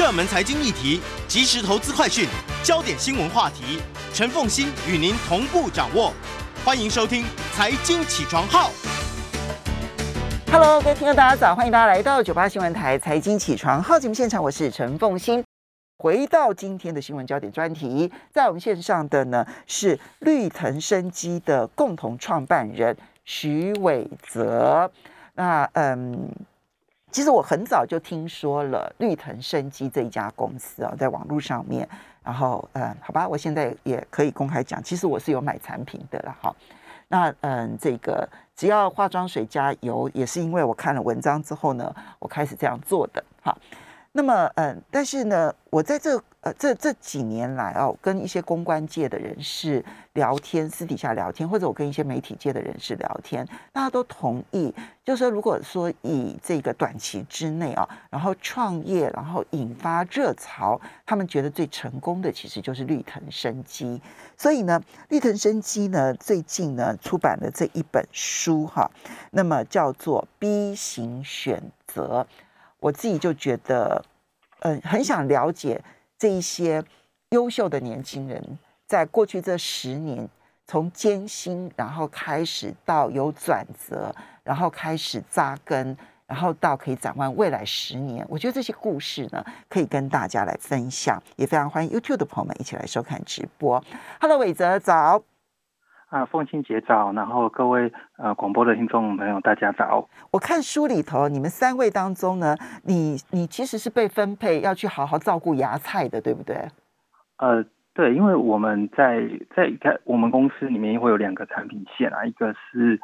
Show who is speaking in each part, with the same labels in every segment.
Speaker 1: 热门财经议题、即时投资快讯、焦点新闻话题，陈凤欣与您同步掌握。欢迎收听《财经起床号》。
Speaker 2: Hello，各位听众大家早，欢迎大家来到九八新闻台《财经起床号》节目现场，我是陈凤欣。回到今天的新闻焦点专题，在我们线上的呢是绿藤生机的共同创办人徐伟泽。那嗯，其实我很早就听说了绿藤生机这一家公司啊，在网络上面。然后嗯，好吧，我现在也可以公开讲，其实我是有买产品的了哈。那嗯，这个只要化妆水加油，也是因为我看了文章之后呢，我开始这样做的哈。那么，嗯，但是呢，我在这呃这这几年来哦，跟一些公关界的人士聊天，私底下聊天，或者我跟一些媒体界的人士聊天，大家都同意，就是说，如果说以这个短期之内啊，然后创业，然后引发热潮，他们觉得最成功的其实就是绿藤生机。所以呢，绿藤生机呢最近呢出版了这一本书哈，那么叫做 B 型选择。我自己就觉得，嗯，很想了解这一些优秀的年轻人，在过去这十年，从艰辛，然后开始到有转折，然后开始扎根，然后到可以展望未来十年。我觉得这些故事呢，可以跟大家来分享，也非常欢迎 YouTube 的朋友们一起来收看直播。Hello，伟泽早。
Speaker 3: 啊，凤清姐早，然后各位呃广播的听众朋友大家早。
Speaker 2: 我看书里头，你们三位当中呢，你你其实是被分配要去好好照顾芽菜的，对不对？
Speaker 3: 呃，对，因为我们在在在我们公司里面会有两个产品线啊，一个是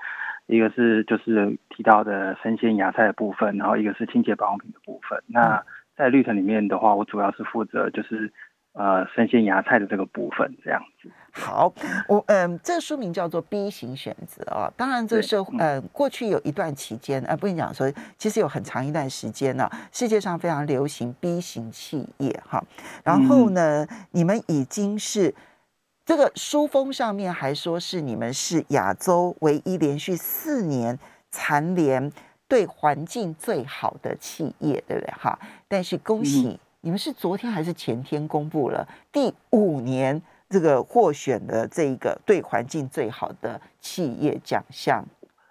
Speaker 3: 一个是就是提到的生鲜芽菜的部分，然后一个是清洁保养品的部分。那在绿藤里面的话，我主要是负责就是。呃，生鲜芽菜的这个部分，这样子。
Speaker 2: 好，我嗯，这个书名叫做 B 型选择啊。当然，这个社呃，过去有一段期间，呃，不跟你讲说，其实有很长一段时间呢，世界上非常流行 B 型企业哈。然后呢，你们已经是这个书封上面还说是你们是亚洲唯一连续四年蝉联对环境最好的企业，对不对哈？但是恭喜。你们是昨天还是前天公布了第五年这个获选的这一个对环境最好的企业奖项？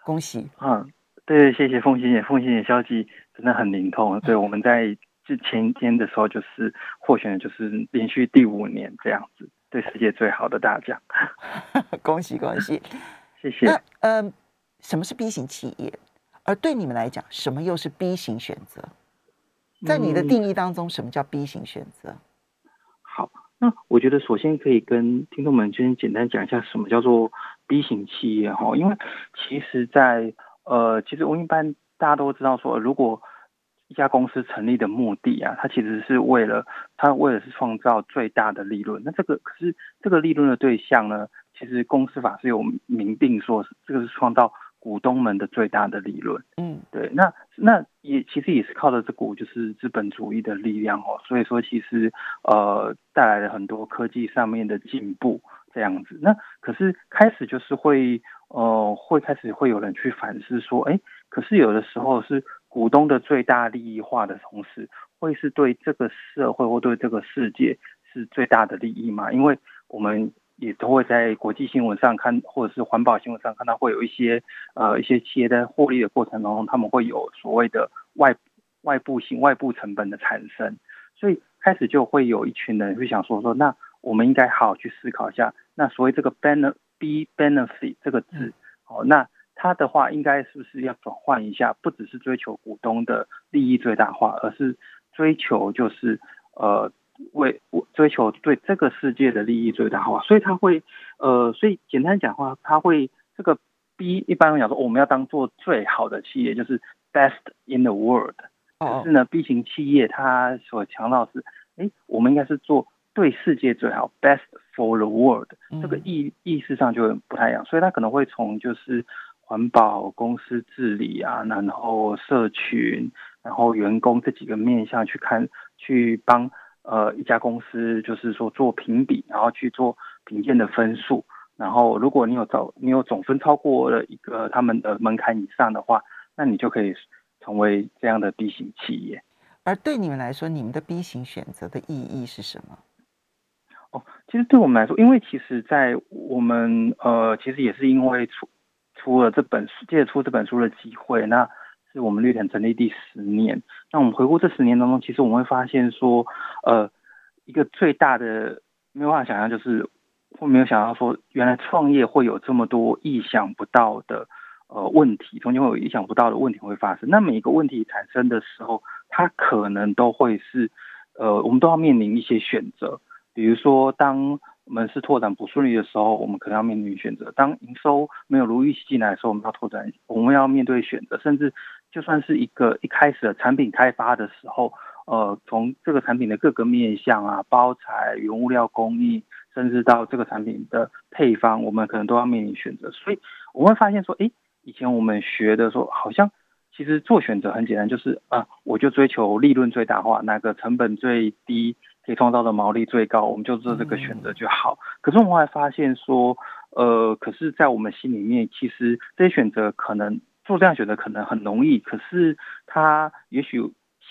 Speaker 2: 恭喜！
Speaker 3: 嗯，对，谢谢凤欣姐，凤欣姐消息真的很灵通。对，我们在之前天的时候就是获选，就是连续第五年这样子，对世界最好的大奖。
Speaker 2: 恭 喜恭喜！
Speaker 3: 谢谢。
Speaker 2: 那嗯，什么是 B 型企业？而对你们来讲，什么又是 B 型选择？在你的定义当中，什么叫 B 型选择？
Speaker 3: 好，那我觉得首先可以跟听众们先简单讲一下什么叫做 B 型企业哈，因为其实，在呃，其实我一般大家都知道说，如果一家公司成立的目的啊，它其实是为了它为了是创造最大的利润。那这个可是这个利润的对象呢，其实公司法是有明定说，这个是创造。股东们的最大的利润，嗯，对，那那也其实也是靠着这股就是资本主义的力量哦，所以说其实呃带来了很多科技上面的进步这样子。那可是开始就是会呃会开始会有人去反思说，哎，可是有的时候是股东的最大利益化的同时，会是对这个社会或对这个世界是最大的利益吗？因为我们。也都会在国际新闻上看，或者是环保新闻上看到，会有一些呃一些企业在获利的过程当中，他们会有所谓的外外部性外部成本的产生，所以开始就会有一群人会想说说，那我们应该好好去思考一下，那所谓这个 benefit b benefit 这个字，哦，那它的话应该是不是要转换一下，不只是追求股东的利益最大化，而是追求就是呃。为追求对这个世界的利益最大化，所以他会，呃，所以简单讲话，他会这个 B 一般来讲说，我们要当做最好的企业，就是 best in the world。可是呢，B 型企业它所强调是，哎，我们应该是做对世界最好，best for the world。这个意意识上就不太一样，所以他可能会从就是环保、公司治理啊，然后社群，然后员工这几个面向去看，去帮。呃，一家公司就是说做评比，然后去做评鉴的分数，然后如果你有总你有总分超过了一个他们的门槛以上的话，那你就可以成为这样的 B 型企业。
Speaker 2: 而对你们来说，你们的 B 型选择的意义是什么？
Speaker 3: 哦，其实对我们来说，因为其实，在我们呃，其实也是因为出出了这本书，借出这本书的机会，那是我们绿藤成立第十年。那我们回顾这十年当中，其实我们会发现说，呃，一个最大的没有办法想象，就是我没有想到说，原来创业会有这么多意想不到的。呃，问题中间会有意想不到的问题会发生。那每一个问题产生的时候，它可能都会是，呃，我们都要面临一些选择。比如说，当门市拓展不顺利的时候，我们可能要面临选择；当营收没有如预期进来的时候，我们要拓展，我们要面对选择。甚至就算是一个一开始的产品开发的时候，呃，从这个产品的各个面向啊，包材、原物料工艺，甚至到这个产品的配方，我们可能都要面临选择。所以我们会发现说，哎。以前我们学的说，好像其实做选择很简单，就是啊，我就追求利润最大化，哪个成本最低，可以创造的毛利最高，我们就做这个选择就好。可是我们后来发现说，呃，可是，在我们心里面，其实这些选择可能做这样选择可能很容易，可是它也许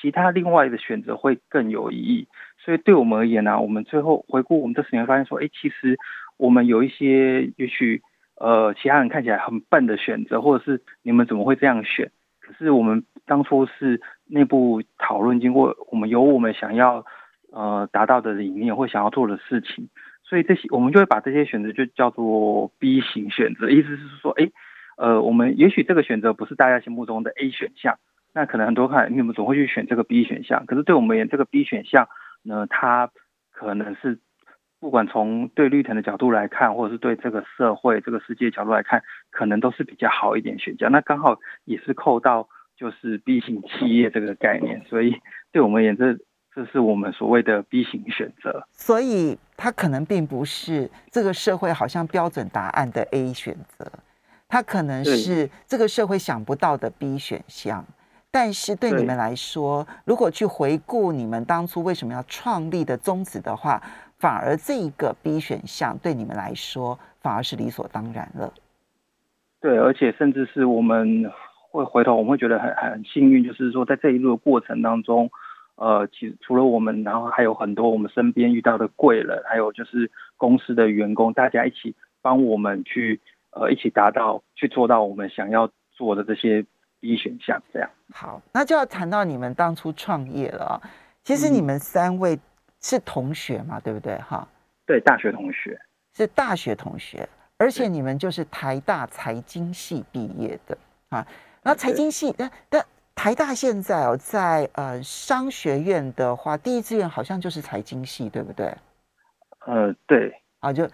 Speaker 3: 其他另外的选择会更有意义。所以对我们而言呢，我们最后回顾我们这十年，发现说，哎，其实我们有一些也许。呃，其他人看起来很笨的选择，或者是你们怎么会这样选？可是我们当初是内部讨论，经过我们有我们想要呃达到的理念或想要做的事情，所以这些我们就会把这些选择就叫做 B 型选择，意思是说，哎，呃，我们也许这个选择不是大家心目中的 A 选项，那可能很多看你们总会去选这个 B 选项，可是对我们而言，这个 B 选项呢，它可能是。不管从对绿藤的角度来看，或者是对这个社会、这个世界角度来看，可能都是比较好一点选项。那刚好也是扣到就是 B 型企业这个概念，所以对我们而言，这这是我们所谓的 B 型选择。
Speaker 2: 所以它可能并不是这个社会好像标准答案的 A 选择，它可能是这个社会想不到的 B 选项。但是对你们来说，如果去回顾你们当初为什么要创立的宗旨的话，反而这一个 B 选项对你们来说反而是理所当然了。
Speaker 3: 对，而且甚至是我们会回头，我们会觉得很很幸运，就是说在这一路的过程当中，呃，其实除了我们，然后还有很多我们身边遇到的贵人，还有就是公司的员工，大家一起帮我们去呃一起达到去做到我们想要做的这些 B 选项。这样
Speaker 2: 好，那就要谈到你们当初创业了。其实你们三位。是同学嘛，对不对？哈，
Speaker 3: 对，大学同学
Speaker 2: 是大学同学，而且你们就是台大财经系毕业的啊。那财经系，但但台大现在哦，在呃商学院的话，第一志愿好像就是财经系，对不对？
Speaker 3: 呃，对
Speaker 2: 啊，就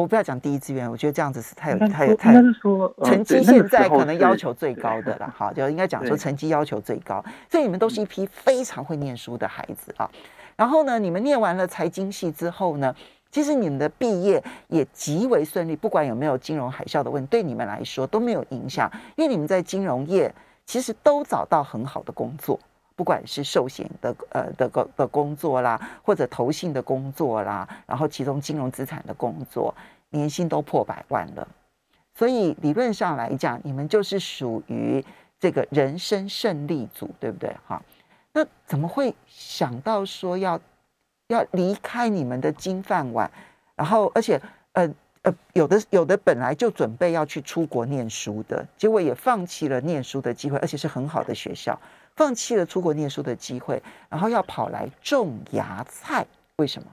Speaker 2: 我不要讲第一志愿，我觉得这样子是太有太有
Speaker 3: 太应该是说
Speaker 2: 成绩现在可能要求最高的了，哈，就应该讲说成绩要求最高，所以你们都是一批非常会念书的孩子啊。然后呢，你们念完了财经系之后呢，其实你们的毕业也极为顺利，不管有没有金融海啸的问题，对你们来说都没有影响，因为你们在金融业其实都找到很好的工作，不管是寿险的呃的个的工作啦，或者投信的工作啦，然后其中金融资产的工作，年薪都破百万了，所以理论上来讲，你们就是属于这个人生胜利组，对不对？哈。那怎么会想到说要要离开你们的金饭碗，然后而且呃呃有的有的本来就准备要去出国念书的，结果也放弃了念书的机会，而且是很好的学校，放弃了出国念书的机会，然后要跑来种芽菜，为什么？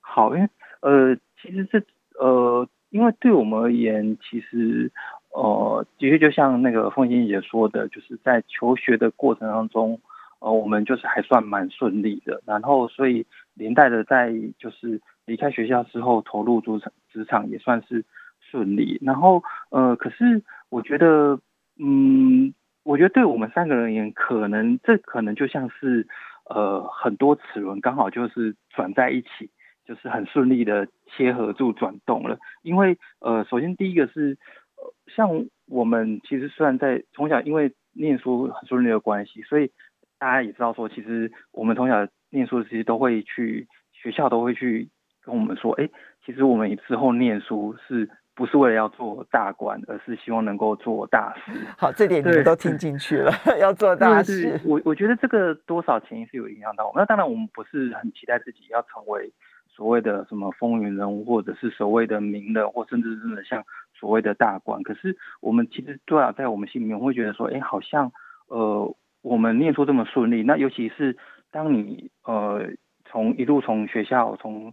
Speaker 3: 好，因为呃，其实这呃，因为对我们而言，其实呃，的确就像那个凤欣姐说的，就是在求学的过程当中。呃，我们就是还算蛮顺利的，然后所以连带的在就是离开学校之后投入职场职场也算是顺利，然后呃，可是我觉得，嗯，我觉得对我们三个人而言，可能这可能就像是呃很多齿轮刚好就是转在一起，就是很顺利的切合住转动了，因为呃，首先第一个是呃，像我们其实虽然在从小因为念书很顺利的关系，所以大家也知道说，其实我们从小念书，其实都会去学校，都会去跟我们说，哎，其实我们之后念书是不是为了要做大官，而是希望能够做大事。
Speaker 2: 好，这点你们都听进去了，要做大事。
Speaker 3: 我我觉得这个多少潜意识有影响到我。那当然，我们不是很期待自己要成为所谓的什么风云人物，或者是所谓的名人，或甚至真的像所谓的大官。可是我们其实多少在我们心里面会觉得说，哎，好像呃，我们念书这么顺利。那尤其是当你呃从一路从学校从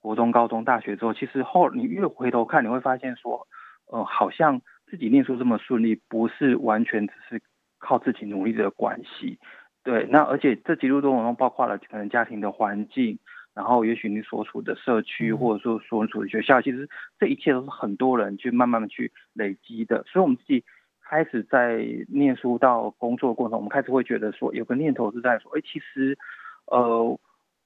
Speaker 3: 国中、高中、大学之后，其实后你越回头看，你会发现说，呃，好像自己念书这么顺利，不是完全只是靠自己努力的关系。对，那而且这几路过程中，包括了可能家庭的环境，然后也许你所处的社区，或者说所处的学校，其实这一切都是很多人去慢慢的去累积的。所以，我们自己开始在念书到工作过程，我们开始会觉得说，有个念头是在说，哎，其实，呃。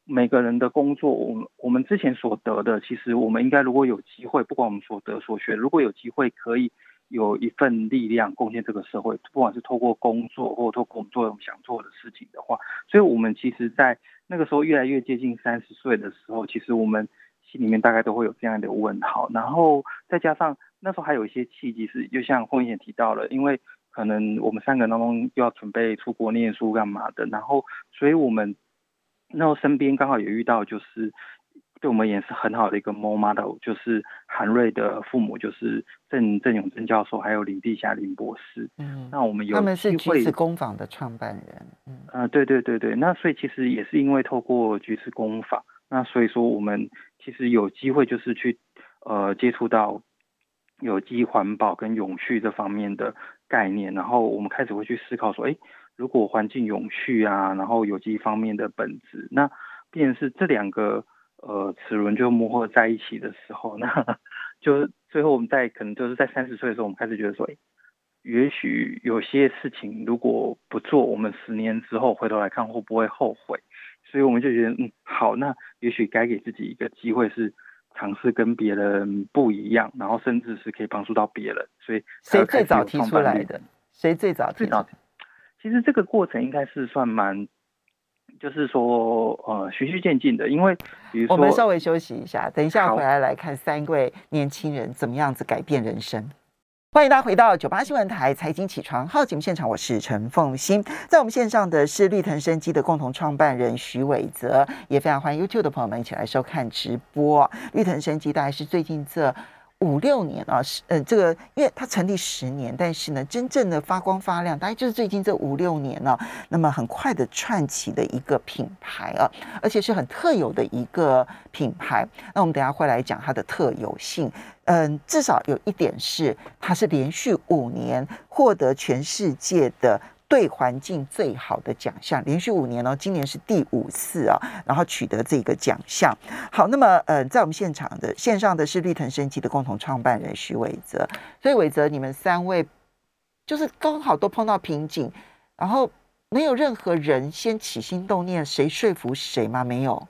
Speaker 3: 每个人的工作，我们我们之前所得的，其实我们应该如果有机会，不管我们所得所学，如果有机会可以有一份力量贡献这个社会，不管是透过工作或透过我们做我们想做的事情的话，所以我们其实，在那个时候越来越接近三十岁的时候，其实我们心里面大概都会有这样的问号，然后再加上那时候还有一些契机是，就像凤姐提到了，因为可能我们三个人当中又要准备出国念书干嘛的，然后所以我们。然后身边刚好也遇到，就是对我们也是很好的一个 role model，就是韩瑞的父母，就是郑郑永贞教授，还有林碧霞林博士。嗯，那我们有
Speaker 2: 他们是橘子工坊的创办人。
Speaker 3: 嗯，呃，对对对对，那所以其实也是因为透过橘子工坊，那所以说我们其实有机会就是去呃接触到有机环保跟永续这方面的概念，然后我们开始会去思考说，哎。如果环境永续啊，然后有机方面的本质，那便是这两个呃齿轮就磨合在一起的时候，那 就最后我们在可能就是在三十岁的时候，我们开始觉得说，哎，也许有些事情如果不做，我们十年之后回头来看会不会后悔？所以我们就觉得，嗯，好，那也许该给自己一个机会，是尝试跟别人不一样，然后甚至是可以帮助到别人。所以
Speaker 2: 谁最早提出来的？谁最早提？
Speaker 3: 其实这个过程应该是算蛮，就是说呃循序渐进的，因为比如说
Speaker 2: 我们稍微休息一下，等一下回来来看三位年轻人怎么样子改变人生。欢迎大家回到九八新闻台财经起床号节目现场，我是陈凤欣，在我们线上的是绿藤生机的共同创办人徐伟泽，也非常欢迎 YouTube 的朋友们一起来收看直播。绿藤生机大概是最近这。五六年啊，是呃，这个因为它成立十年，但是呢，真正的发光发亮，大概就是最近这五六年呢，那么很快的串起的一个品牌啊，而且是很特有的一个品牌。那我们等下会来讲它的特有性，嗯，至少有一点是，它是连续五年获得全世界的。对环境最好的奖项，连续五年哦，今年是第五次啊，然后取得这个奖项。好，那么呃，在我们现场的线上的是绿藤升级的共同创办人徐伟泽，所以伟泽，你们三位就是刚好都碰到瓶颈，然后没有任何人先起心动念，谁说服谁吗？没有。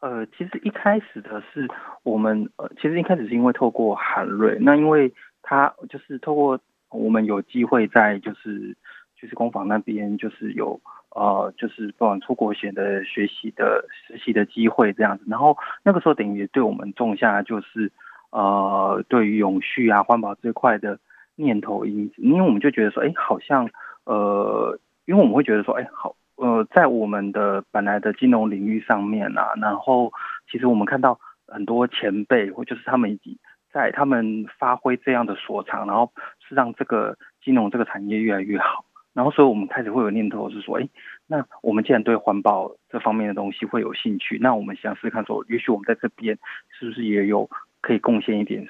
Speaker 3: 呃，其实一开始的是我们呃，其实一开始是因为透过韩瑞，那因为他就是透过我们有机会在就是。就是工坊那边就是有呃，就是不管出国前的学习的实习的机会这样子，然后那个时候等于也对我们种下就是呃，对于永续啊环保这块的念头因，因为我们就觉得说，哎，好像呃，因为我们会觉得说，哎，好呃，在我们的本来的金融领域上面啊，然后其实我们看到很多前辈或就是他们已经在他们发挥这样的所长，然后是让这个金融这个产业越来越好。然后，所以我们开始会有念头是说，哎，那我们既然对环保这方面的东西会有兴趣，那我们想试看，说也许我们在这边是不是也有可以贡献一点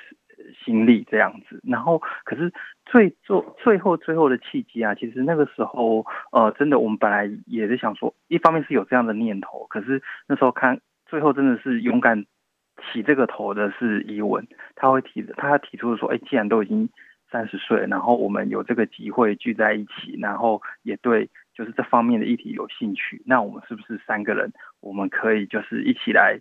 Speaker 3: 心力这样子。然后，可是最做最后最后的契机啊，其实那个时候，呃，真的我们本来也是想说，一方面是有这样的念头，可是那时候看最后真的是勇敢起这个头的是伊文，他会提他提出说，哎，既然都已经。三十岁，然后我们有这个机会聚在一起，然后也对就是这方面的议题有兴趣，那我们是不是三个人，我们可以就是一起来，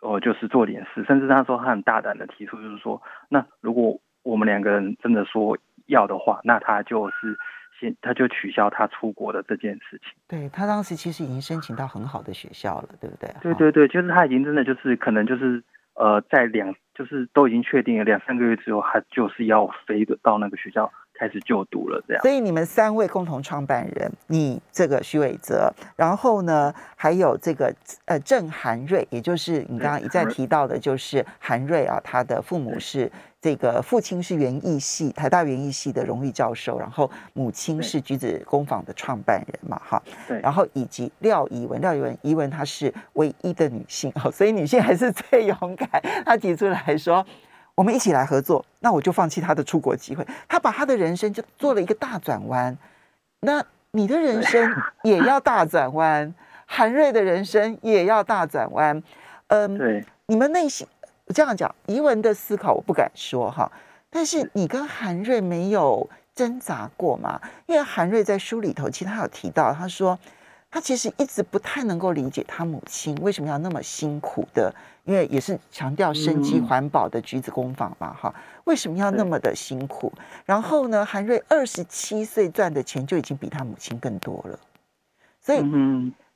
Speaker 3: 哦，就是做点事，甚至他说他很大胆的提出，就是说，那如果我们两个人真的说要的话，那他就是先他就取消他出国的这件事情。
Speaker 2: 对他当时其实已经申请到很好的学校了，对不对？
Speaker 3: 对对对，就是他已经真的就是可能就是呃，在两就是都已经确定了两三个月之后，他就是要飞的到那个学校。开始就读了，这样。
Speaker 2: 所以你们三位共同创办人，你这个徐伟泽，然后呢，还有这个呃郑韩瑞，也就是你刚刚一再提到的，就是韩瑞啊，他的父母是这个父亲是园艺系台大园艺系的荣誉教授，然后母亲是橘子工坊的创办人嘛，哈。
Speaker 3: 对。
Speaker 2: 然后以及廖怡文，廖怡文，怡文她是唯一的女性哦，所以女性还是最勇敢，她提出来说。我们一起来合作，那我就放弃他的出国机会。他把他的人生就做了一个大转弯，那你的人生 也要大转弯，韩瑞的人生也要大转弯。
Speaker 3: 嗯，对，
Speaker 2: 你们内心这样讲，怡文的思考我不敢说哈，但是你跟韩瑞没有挣扎过嘛？因为韩瑞在书里头其实他有提到，他说。他其实一直不太能够理解他母亲为什么要那么辛苦的，因为也是强调生机环保的橘子工坊嘛，哈，为什么要那么的辛苦？然后呢，韩瑞二十七岁赚的钱就已经比他母亲更多了，所以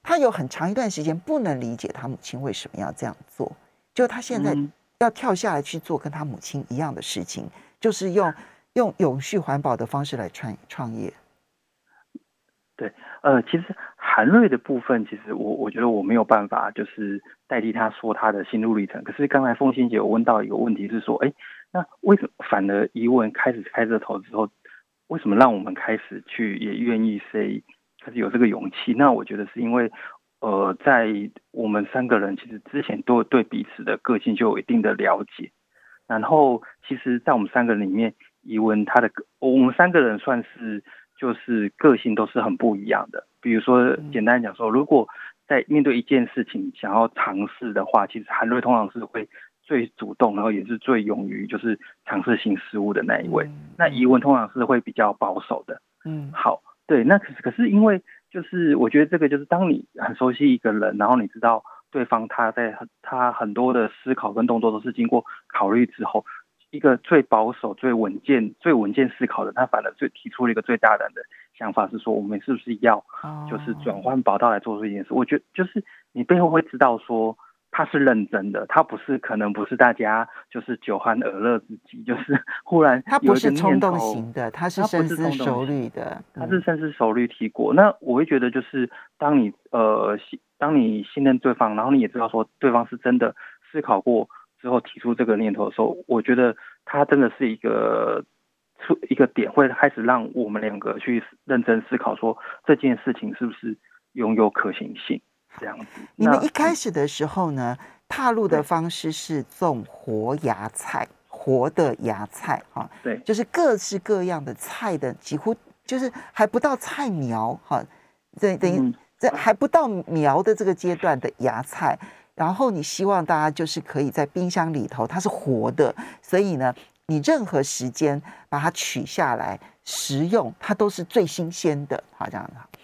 Speaker 2: 他有很长一段时间不能理解他母亲为什么要这样做，就他现在要跳下来去做跟他母亲一样的事情，就是用用永续环保的方式来创创业。
Speaker 3: 对，呃，其实韩瑞的部分，其实我我觉得我没有办法，就是代替他说他的心路历程。可是刚才凤欣姐有问到一个问题，是说，哎，那为什么反而疑问开始开这头之后，为什么让我们开始去也愿意 say 开始有这个勇气？那我觉得是因为，呃，在我们三个人其实之前都对彼此的个性就有一定的了解，然后其实，在我们三个人里面，疑问他的我们三个人算是。就是个性都是很不一样的。比如说，简单讲说，如果在面对一件事情想要尝试的话，其实韩瑞通常是会最主动，然后也是最勇于就是尝试新事物的那一位。那疑问通常是会比较保守的。嗯，好，对，那可是可是因为就是我觉得这个就是当你很熟悉一个人，然后你知道对方他在他很多的思考跟动作都是经过考虑之后。一个最保守、最稳健、最稳健思考的，他反而最提出了一个最大胆的想法，是说我们是不是要就是转换跑道来做出一件事？我觉得就是你背后会知道说他是认真的，他不是可能不是大家就是酒酣耳热之极，就是忽然
Speaker 2: 他不是冲动型的，他是深思熟虑的，
Speaker 3: 他是深思熟虑提过。那我会觉得就是当你呃信当你信任对方，然后你也知道说对方是真的思考过。之后提出这个念头的时候，我觉得他真的是一个出一个点，会开始让我们两个去认真思考，说这件事情是不是拥有可行性这样子。
Speaker 2: 你们一开始的时候呢，踏入的方式是种活芽菜，活的芽菜哈，
Speaker 3: 对，
Speaker 2: 就是各式各样的菜的，几乎就是还不到菜苗哈，等等于在还不到苗的这个阶段的芽菜。然后你希望大家就是可以在冰箱里头，它是活的，所以呢，你任何时间把它取下来食用，它都是最新鲜的。好，这样子。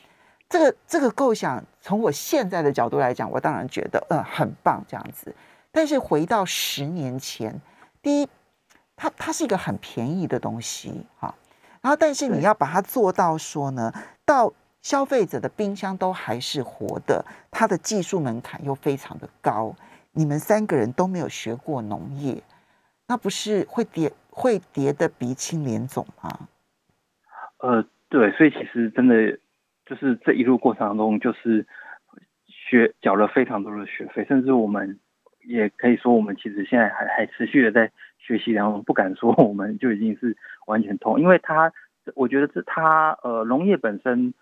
Speaker 2: 这个这个构想，从我现在的角度来讲，我当然觉得嗯很棒这样子。但是回到十年前，第一，它它是一个很便宜的东西哈，然后但是你要把它做到说呢，到。消费者的冰箱都还是活的，它的技术门槛又非常的高。你们三个人都没有学过农业，那不是会跌会跌的鼻青脸肿吗？
Speaker 3: 呃，对，所以其实真的就是这一路过程当中，就是学缴了非常多的学费，甚至我们也可以说，我们其实现在还还持续的在学习当中，不敢说我们就已经是完全通，因为它，我觉得这它呃农业本身。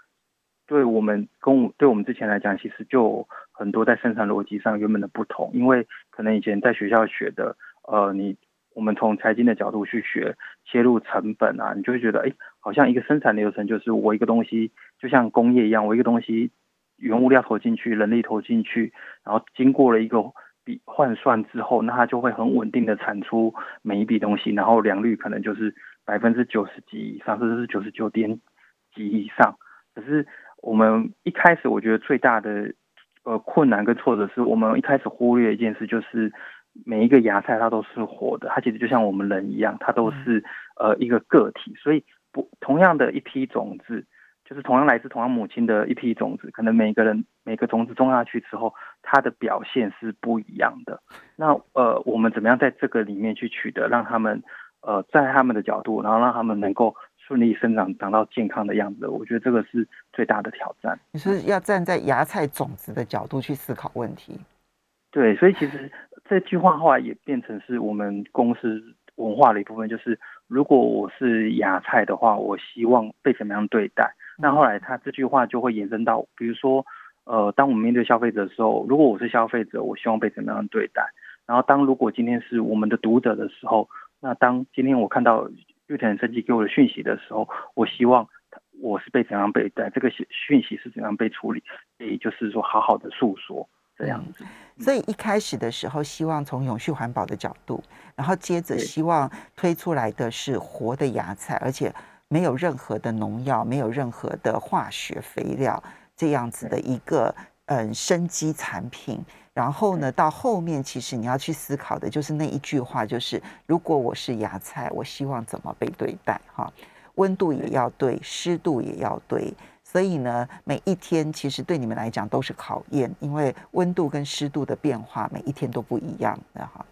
Speaker 3: 对我们跟对我们之前来讲，其实就很多在生产逻辑上原本的不同，因为可能以前在学校学的，呃，你我们从财经的角度去学切入成本啊，你就会觉得，哎，好像一个生产流程就是我一个东西就像工业一样，我一个东西原物料投进去，人力投进去，然后经过了一个比换算之后，那它就会很稳定的产出每一笔东西，然后良率可能就是百分之九十几以上，甚至是九十九点几以上，可是。我们一开始我觉得最大的呃困难跟挫折是我们一开始忽略一件事，就是每一个芽菜它都是活的，它其实就像我们人一样，它都是呃一个个体，所以不同样的一批种子，就是同样来自同样母亲的一批种子，可能每个人每个种子种下去之后，它的表现是不一样的。那呃，我们怎么样在这个里面去取得，让他们呃在他们的角度，然后让他们能够顺利生长，长到健康的样子？我觉得这个是最大的挑战。
Speaker 2: 你是要站在芽菜种子的角度去思考问题。
Speaker 3: 对，所以其实这句话后来也变成是我们公司文化的一部分，就是如果我是芽菜的话，我希望被怎么样对待？那后来他这句话就会延伸到，比如说，呃，当我们面对消费者的时候，如果我是消费者，我希望被怎么样对待？然后当如果今天是我们的读者的时候，那当今天我看到绿藤生机给我的讯息的时候，我希望我是被怎样被待？这个讯息是怎样被处理？也就是说，好好的诉说这样子。
Speaker 2: 所以一开始的时候，希望从永续环保的角度，然后接着希望推出来的是活的芽菜，而且。没有任何的农药，没有任何的化学肥料，这样子的一个嗯生机产品。然后呢，到后面其实你要去思考的就是那一句话，就是如果我是芽菜，我希望怎么被对待？哈，温度也要对，湿度也要对。所以呢，每一天其实对你们来讲都是考验，因为温度跟湿度的变化每一天都不一样的哈。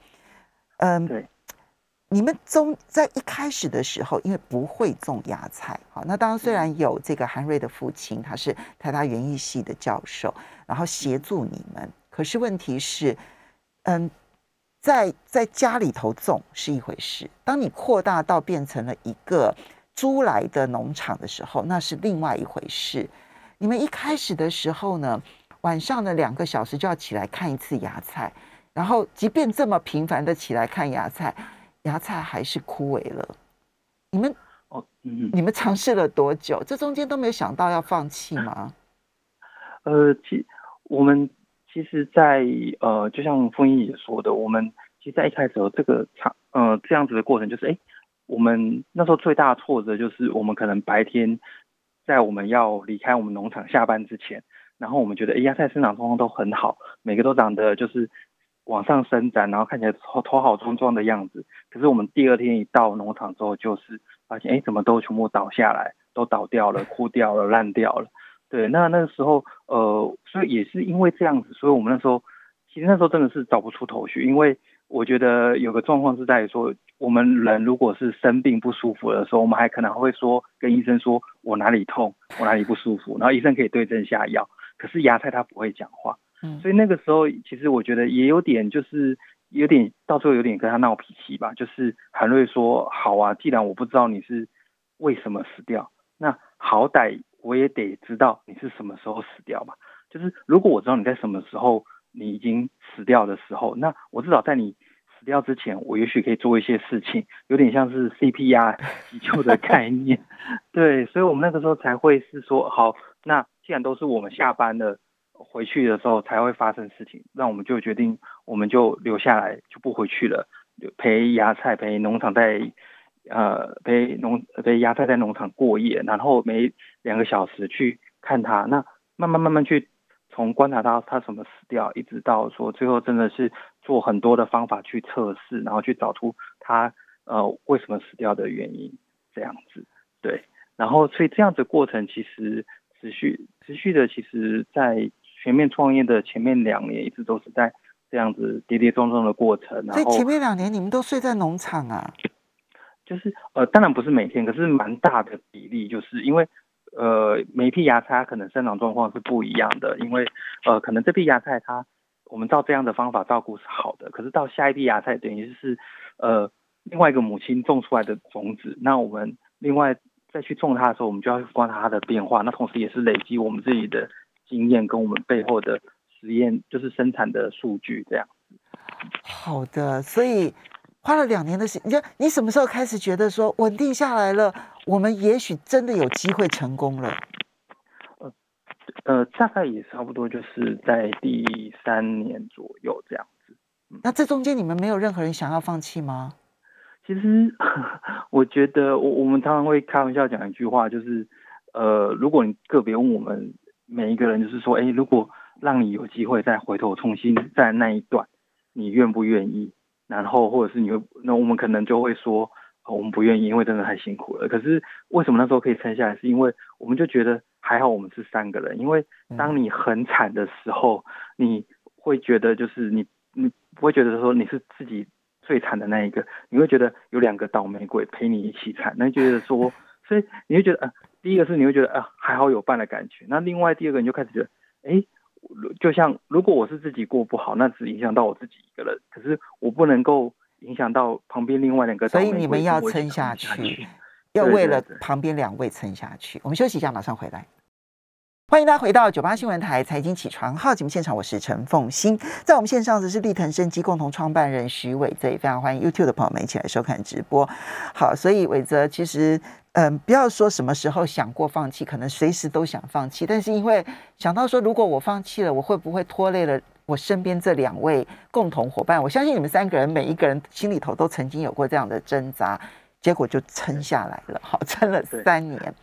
Speaker 3: 嗯，对。
Speaker 2: 你们中在一开始的时候，因为不会种芽菜，好，那当然虽然有这个韩瑞的父亲，他是台大园艺系的教授，然后协助你们，可是问题是，嗯，在在家里头种是一回事，当你扩大到变成了一个租来的农场的时候，那是另外一回事。你们一开始的时候呢，晚上的两个小时就要起来看一次芽菜，然后即便这么频繁的起来看芽菜。芽菜还是枯萎了，你们哦，你们尝试了多久？这中间都没有想到要放弃吗？
Speaker 3: 呃，其我们其实，在呃，就像凤英也说的，我们其实，在一开始这个场呃这样子的过程，就是哎，我们那时候最大的挫折就是，我们可能白天在我们要离开我们农场下班之前，然后我们觉得哎，芽菜生长状况都很好，每个都长得就是。往上伸展，然后看起来头头好壮壮的样子。可是我们第二天一到农场之后，就是发现，哎，怎么都全部倒下来，都倒掉了，枯掉了，烂掉了。对，那那个时候，呃，所以也是因为这样子，所以我们那时候，其实那时候真的是找不出头绪。因为我觉得有个状况是在于说，我们人如果是生病不舒服的时候，我们还可能会说跟医生说我哪里痛，我哪里不舒服，然后医生可以对症下药。可是芽菜它不会讲话。所以那个时候，其实我觉得也有点，就是有点到最后有点跟他闹脾气吧。就是韩瑞说：“好啊，既然我不知道你是为什么死掉，那好歹我也得知道你是什么时候死掉吧。就是如果我知道你在什么时候你已经死掉的时候，那我至少在你死掉之前，我也许可以做一些事情，有点像是 CPR 急救的概念。对，所以我们那个时候才会是说：好，那既然都是我们下班了。”回去的时候才会发生事情，那我们就决定，我们就留下来，就不回去了，陪芽菜，陪农场在，呃，被农被压在在农场过夜，然后每两个小时去看它，那慢慢慢慢去从观察到它什么死掉，一直到说最后真的是做很多的方法去测试，然后去找出它呃为什么死掉的原因，这样子，对，然后所以这样子过程其实持续持续的，其实在。全面创业的前面两年，一直都是在这样子跌跌撞撞的过程。
Speaker 2: 所以前面两年你们都睡在农场啊？
Speaker 3: 就是呃，当然不是每天，可是蛮大的比例，就是因为呃，每一批芽菜可能生长状况是不一样的。因为呃，可能这批芽菜它我们照这样的方法照顾是好的，可是到下一批芽菜等于是呃另外一个母亲种出来的种子，那我们另外再去种它的时候，我们就要观察它的变化，那同时也是累积我们自己的。经验跟我们背后的实验，就是生产的数据这样子。
Speaker 2: 好的，所以花了两年的时间，你什么时候开始觉得说稳定下来了？我们也许真的有机会成功了。
Speaker 3: 呃呃，大概也差不多就是在第三年左右这样子。
Speaker 2: 那这中间你们没有任何人想要放弃吗？
Speaker 3: 其实 我觉得，我我们常常会开玩笑讲一句话，就是呃，如果你个别问我们。每一个人就是说，哎，如果让你有机会再回头重新在那一段，你愿不愿意？然后或者是你会，那我们可能就会说，我们不愿意，因为真的太辛苦了。可是为什么那时候可以撑下来？是因为我们就觉得还好，我们是三个人。因为当你很惨的时候，你会觉得就是你你不会觉得说你是自己最惨的那一个，你会觉得有两个倒霉鬼陪你一起惨，那觉得说，所以你会觉得啊，第一个是你会觉得啊还好有伴的感觉。那另外第二个你就开始觉得，哎，就像如果我是自己过不好，那只影响到我自己一个人，可是我不不能够。影响到旁边另外两个，
Speaker 2: 所以你们要撑下去，要为了旁边两位撑下去。我们休息一下，马上回来。欢迎大家回到九八新闻台财经起床号节目现场，我是陈凤欣，在我们线上的是立腾生机共同创办人徐伟泽，也非常欢迎 YouTube 的朋友们一起来收看直播。好，所以伟泽其实，嗯，不要说什么时候想过放弃，可能随时都想放弃，但是因为想到说，如果我放弃了，我会不会拖累了？我身边这两位共同伙伴，我相信你们三个人每一个人心里头都曾经有过这样的挣扎，结果就撑下来了，好撑了三年，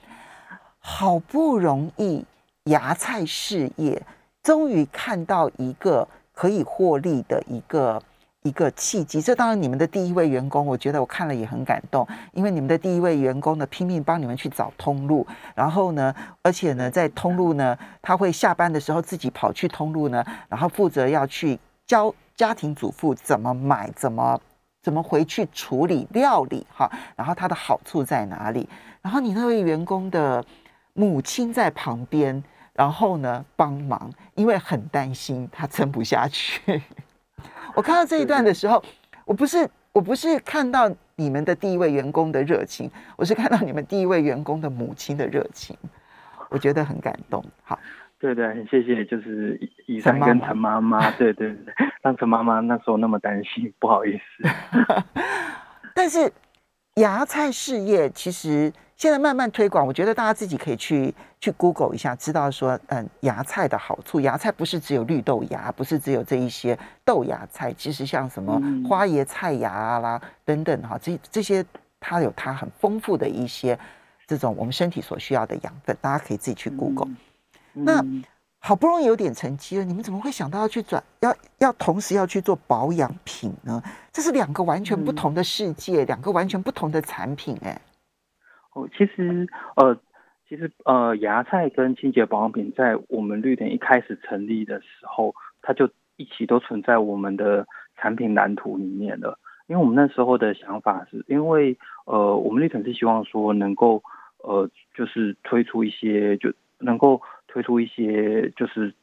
Speaker 2: 好不容易芽菜事业终于看到一个可以获利的一个。一个契机，这当然你们的第一位员工，我觉得我看了也很感动，因为你们的第一位员工呢拼命帮你们去找通路，然后呢，而且呢，在通路呢，他会下班的时候自己跑去通路呢，然后负责要去教家庭主妇怎么买，怎么怎么回去处理料理哈，然后它的好处在哪里？然后你那位员工的母亲在旁边，然后呢帮忙，因为很担心他撑不下去。我看到这一段的时候，我不是我不是看到你们的第一位员工的热情，我是看到你们第一位员工的母亲的热情，我觉得很感动。好，
Speaker 3: 对对，很谢谢，就是以山跟陈妈妈，对对对，让陈妈妈那时候那么担心，不好意思。
Speaker 2: 但是芽菜事业其实。现在慢慢推广，我觉得大家自己可以去去 Google 一下，知道说，嗯，芽菜的好处。芽菜不是只有绿豆芽，不是只有这一些豆芽菜，其实像什么花椰菜芽啦等等哈，这这些它有它很丰富的一些这种我们身体所需要的养分，大家可以自己去 Google。那好不容易有点成绩了，你们怎么会想到要去转，要要同时要去做保养品呢？这是两个完全不同的世界，两个完全不同的产品，哎。
Speaker 3: 其实呃，其实呃，芽菜跟清洁保养品在我们绿点一开始成立的时候，它就一起都存在我们的产品蓝图里面的。因为我们那时候的想法是，因为呃，我们绿点是希望说能够呃，就是推出一些就能够推出一些就是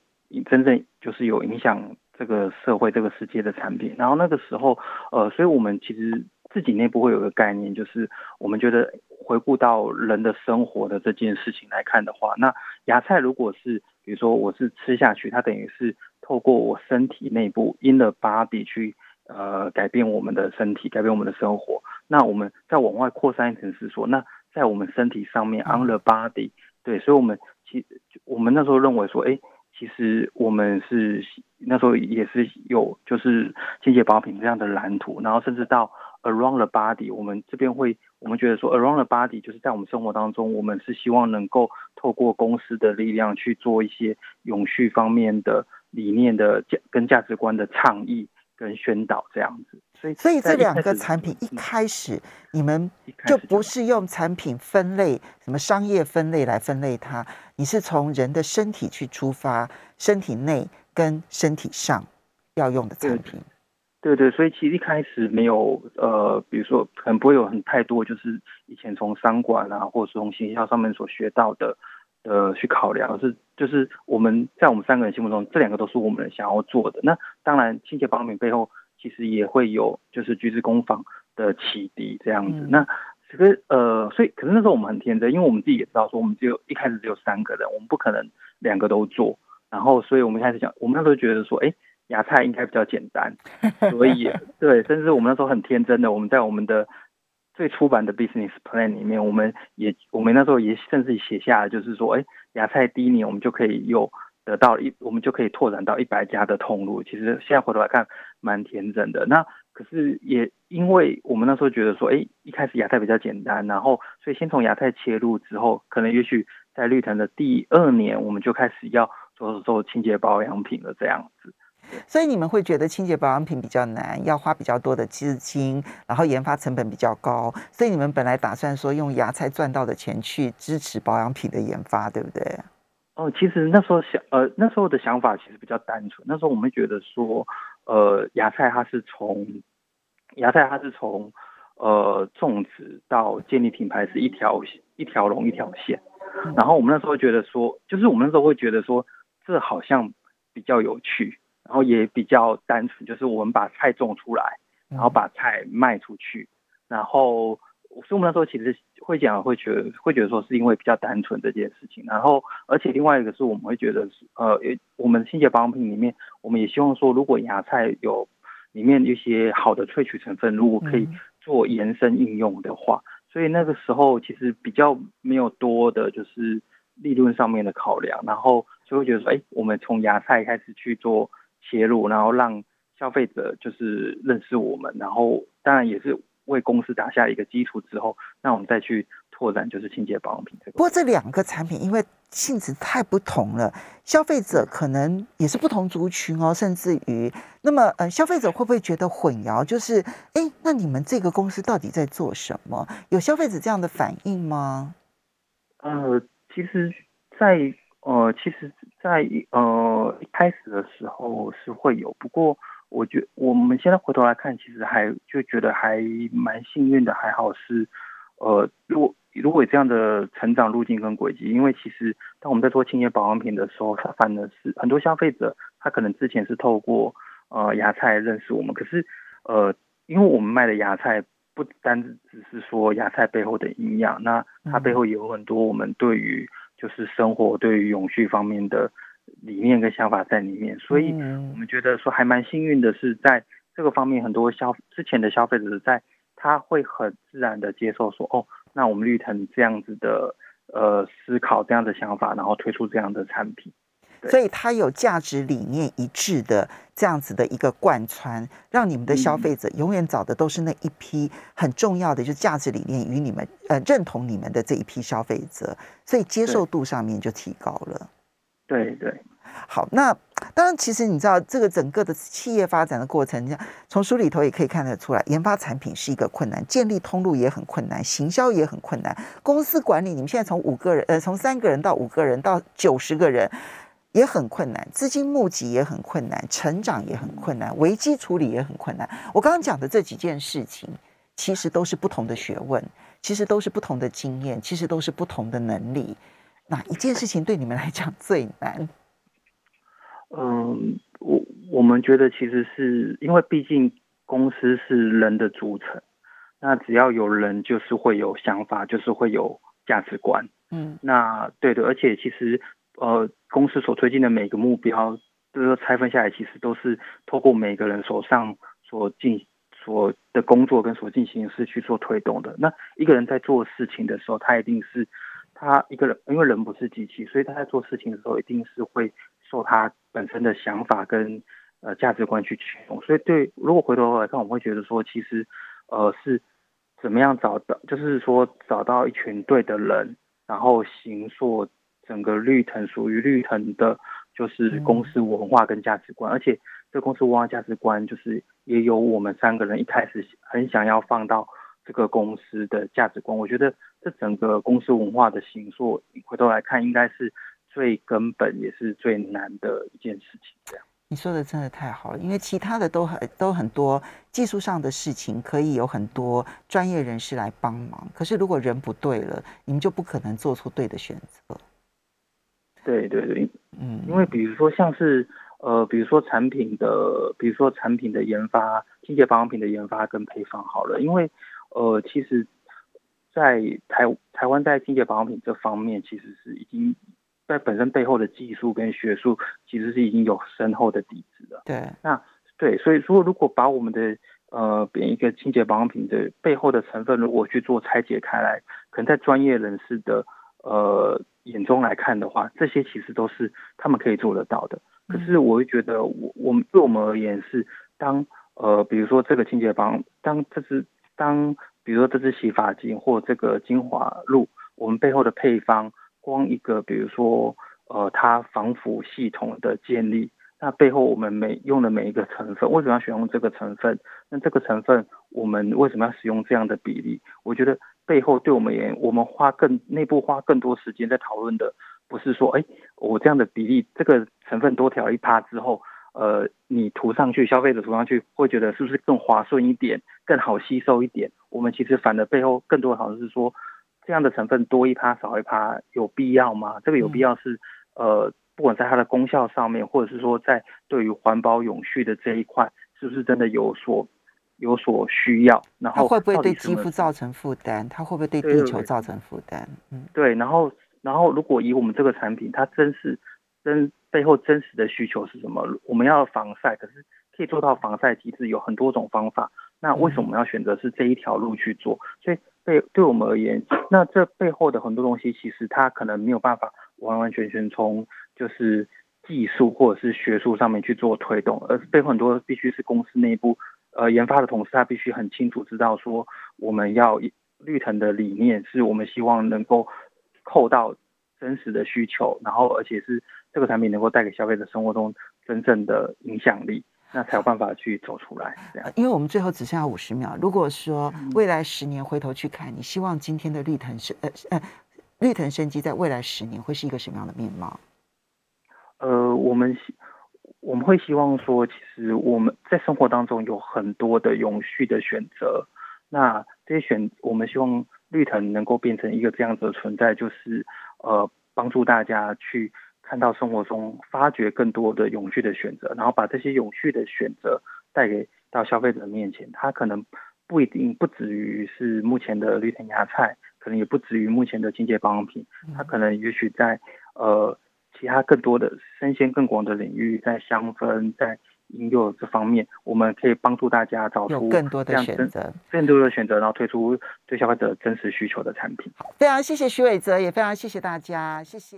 Speaker 3: 真正就是有影响这个社会这个世界的产品。然后那个时候呃，所以我们其实自己内部会有个概念，就是我们觉得。回顾到人的生活的这件事情来看的话，那芽菜如果是比如说我是吃下去，它等于是透过我身体内部 in the body 去呃改变我们的身体，改变我们的生活。那我们再往外扩散一层是说，那在我们身体上面 on the body，对，所以我们其我们那时候认为说，哎，其实我们是那时候也是有就是清洁保养品这样的蓝图，然后甚至到。Around the body，我们这边会，我们觉得说，Around the body 就是在我们生活当中，我们是希望能够透过公司的力量去做一些永续方面的理念的价跟价值观的倡议跟宣导这样子。所以，
Speaker 2: 所以这两个产品一开始你们就不是用产品分类，什么商业分类来分类它，你是从人的身体去出发，身体内跟身体上要用的产品。
Speaker 3: 对对，所以其实一开始没有呃，比如说可能不会有很太多，就是以前从商管啊，或者是从行销上面所学到的，呃，去考量是就是我们在我们三个人心目中，这两个都是我们想要做的。那当然，清洁保养品背后其实也会有就是橘子工坊的启迪这样子。那其实呃，所以可是那时候我们很天真，因为我们自己也知道说，我们只有一开始只有三个人，我们不可能两个都做。然后，所以我们开始讲，我们那时候觉得说，哎。芽菜应该比较简单，所以对，甚至我们那时候很天真的，我们在我们的最初版的 business plan 里面，我们也我们那时候也甚至写下了，就是说，哎，芽菜第一年我们就可以有得到一，我们就可以拓展到一百家的通路。其实现在回头来看，蛮天真的。那可是也因为我们那时候觉得说，哎，一开始芽菜比较简单，然后所以先从芽菜切入之后，可能也许在绿藤的第二年，我们就开始要做做清洁保养品了，这样子。
Speaker 2: 所以你们会觉得清洁保养品比较难，要花比较多的资金，然后研发成本比较高，所以你们本来打算说用芽菜赚到的钱去支持保养品的研发，对不对？
Speaker 3: 哦，其实那时候想，呃，那时候的想法其实比较单纯。那时候我们觉得说，呃，芽菜它是从芽菜它是从呃种植到建立品牌是一条一条龙一条线。然后我们那时候觉得说，就是我们那时候会觉得说，这好像比较有趣，然后也比较单纯，就是我们把菜种出来，然后把菜卖出去，然后。所以我们那时候其实会讲，会觉得会觉得说是因为比较单纯这件事情，然后而且另外一个是我们会觉得是呃，我们清洁保养品里面，我们也希望说，如果芽菜有里面一些好的萃取成分，如果可以做延伸应用的话，所以那个时候其实比较没有多的就是利润上面的考量，然后就会觉得说，哎，我们从芽菜开始去做切入，然后让消费者就是认识我们，然后当然也是。为公司打下一个基础之后，那我们再去拓展就是清洁保养品这个。
Speaker 2: 不过这两个产品因为性质太不同了，消费者可能也是不同族群哦，甚至于那么呃，消费者会不会觉得混淆？就是哎，那你们这个公司到底在做什么？有消费者这样的反应吗？
Speaker 3: 呃，其实，在呃，其实，在呃一开始的时候是会有，不过。我觉我们现在回头来看，其实还就觉得还蛮幸运的，还好是，呃，如果如果有这样的成长路径跟轨迹，因为其实当我们在做清洁保养品的时候，它反而是很多消费者，他可能之前是透过呃芽菜认识我们，可是呃，因为我们卖的芽菜不单只是说芽菜背后的营养，那它背后也有很多我们对于就是生活对于永续方面的。理念跟想法在里面，所以我们觉得说还蛮幸运的是，在这个方面，很多消之前的消费者在他会很自然的接受说，哦，那我们绿藤这样子的呃思考这样的想法，然后推出这样的产品，
Speaker 2: 所以它有价值理念一致的这样子的一个贯穿，让你们的消费者永远找的都是那一批很重要的，就是价值理念与你们呃认同你们的这一批消费者，所以接受度上面就提高了。
Speaker 3: 对对，
Speaker 2: 好，那当然，其实你知道，这个整个的企业发展的过程，你从书里头也可以看得出来，研发产品是一个困难，建立通路也很困难，行销也很困难，公司管理，你们现在从五个人，呃，从三个人到五个人到九十个人，也很困难，资金募集也很困难，成长也很困难，危机处理也很困难。我刚刚讲的这几件事情，其实都是不同的学问，其实都是不同的经验，其实都是不同的能力。哪一件事情对你们来讲最难？
Speaker 3: 嗯，我我们觉得其实是因为毕竟公司是人的组成，那只要有人，就是会有想法，就是会有价值观。嗯，那对的，而且其实呃，公司所推进的每个目标，这个拆分下来，其实都是透过每个人手上所进所的工作跟所进行的事去做推动的。那一个人在做事情的时候，他一定是。他一个人，因为人不是机器，所以他在做事情的时候，一定是会受他本身的想法跟呃价值观去驱动。所以，对如果回头来看，我会觉得说，其实呃是怎么样找到，就是说找到一群对的人，然后形塑整个绿藤属于绿藤的，就是公司文化跟价值观。而且，这公司文化价值观，就是也有我们三个人一开始很想要放到。这个公司的价值观，我觉得这整个公司文化的形塑，回头来看，应该是最根本也是最难的一件事情。这样，
Speaker 2: 你说的真的太好了，因为其他的都很都很多技术上的事情，可以有很多专业人士来帮忙。可是如果人不对了，你们就不可能做出对的选择。
Speaker 3: 对对对，嗯，因为比如说像是呃，比如说产品的，比如说产品的研发，清洁保养品的研发跟配方好了，因为呃，其实，在台台湾在清洁保养品这方面，其实是已经在本身背后的技术跟学术，其实是已经有深厚的底子了。
Speaker 2: 对，
Speaker 3: 那对，所以说如果把我们的呃，一个清洁保养品的背后的成分，如果去做拆解开来，可能在专业人士的呃眼中来看的话，这些其实都是他们可以做得到的。可是我会觉得，我我们对我们而言是，当呃，比如说这个清洁保，当这支。当比如说这支洗发精或这个精华露，我们背后的配方，光一个比如说呃它防腐系统的建立，那背后我们每用的每一个成分，为什么要选用这个成分？那这个成分我们为什么要使用这样的比例？我觉得背后对我们而言，我们花更内部花更多时间在讨论的，不是说，哎，我这样的比例，这个成分多调一趴之后，呃，你涂上去，消费者涂上去会觉得是不是更划算一点，更好吸收一点？我们其实反的背后更多的好像是说，这样的成分多一趴少一趴有必要吗？这个有必要是，呃。不管在它的功效上面，或者是说在对于环保永续的这一块，是不是真的有所有所需要？然后
Speaker 2: 它会不会对肌肤造成负担？它会不会对地球造成负担？
Speaker 3: 嗯，对。然后，然后如果以我们这个产品，它真是真背后真实的需求是什么？我们要防晒，可是可以做到防晒机制有很多种方法。那为什么我们要选择是这一条路去做？所以对对我们而言，那这背后的很多东西，其实它可能没有办法完完全全从就是技术或者是学术上面去做推动，而背后很多必须是公司内部呃研发的同事，他必须很清楚知道说我们要绿藤的理念是我们希望能够扣到真实的需求，然后而且是这个产品能够带给消费者生活中真正的影响力，那才有办法去走出来。这样，
Speaker 2: 因为我们最后只剩下五十秒，如果说未来十年回头去看，你希望今天的绿藤生呃呃绿藤生机在未来十年会是一个什么样的面貌？
Speaker 3: 呃，我们希我们会希望说，其实我们在生活当中有很多的永续的选择。那这些选，我们希望绿藤能够变成一个这样子的存在，就是呃，帮助大家去看到生活中发掘更多的永续的选择，然后把这些永续的选择带给到消费者面前。它可能不一定不止于是目前的绿藤芽菜，可能也不止于目前的清洁保养品，它可能也许在呃。其他更多的生鲜更广的领域，在香氛、在婴幼这方面，我们可以帮助大家找出
Speaker 2: 更多的选择，
Speaker 3: 更多的选择，然后推出对消费者真实需求的产品。
Speaker 2: 非常谢谢徐伟泽，也非常谢谢大家，谢谢。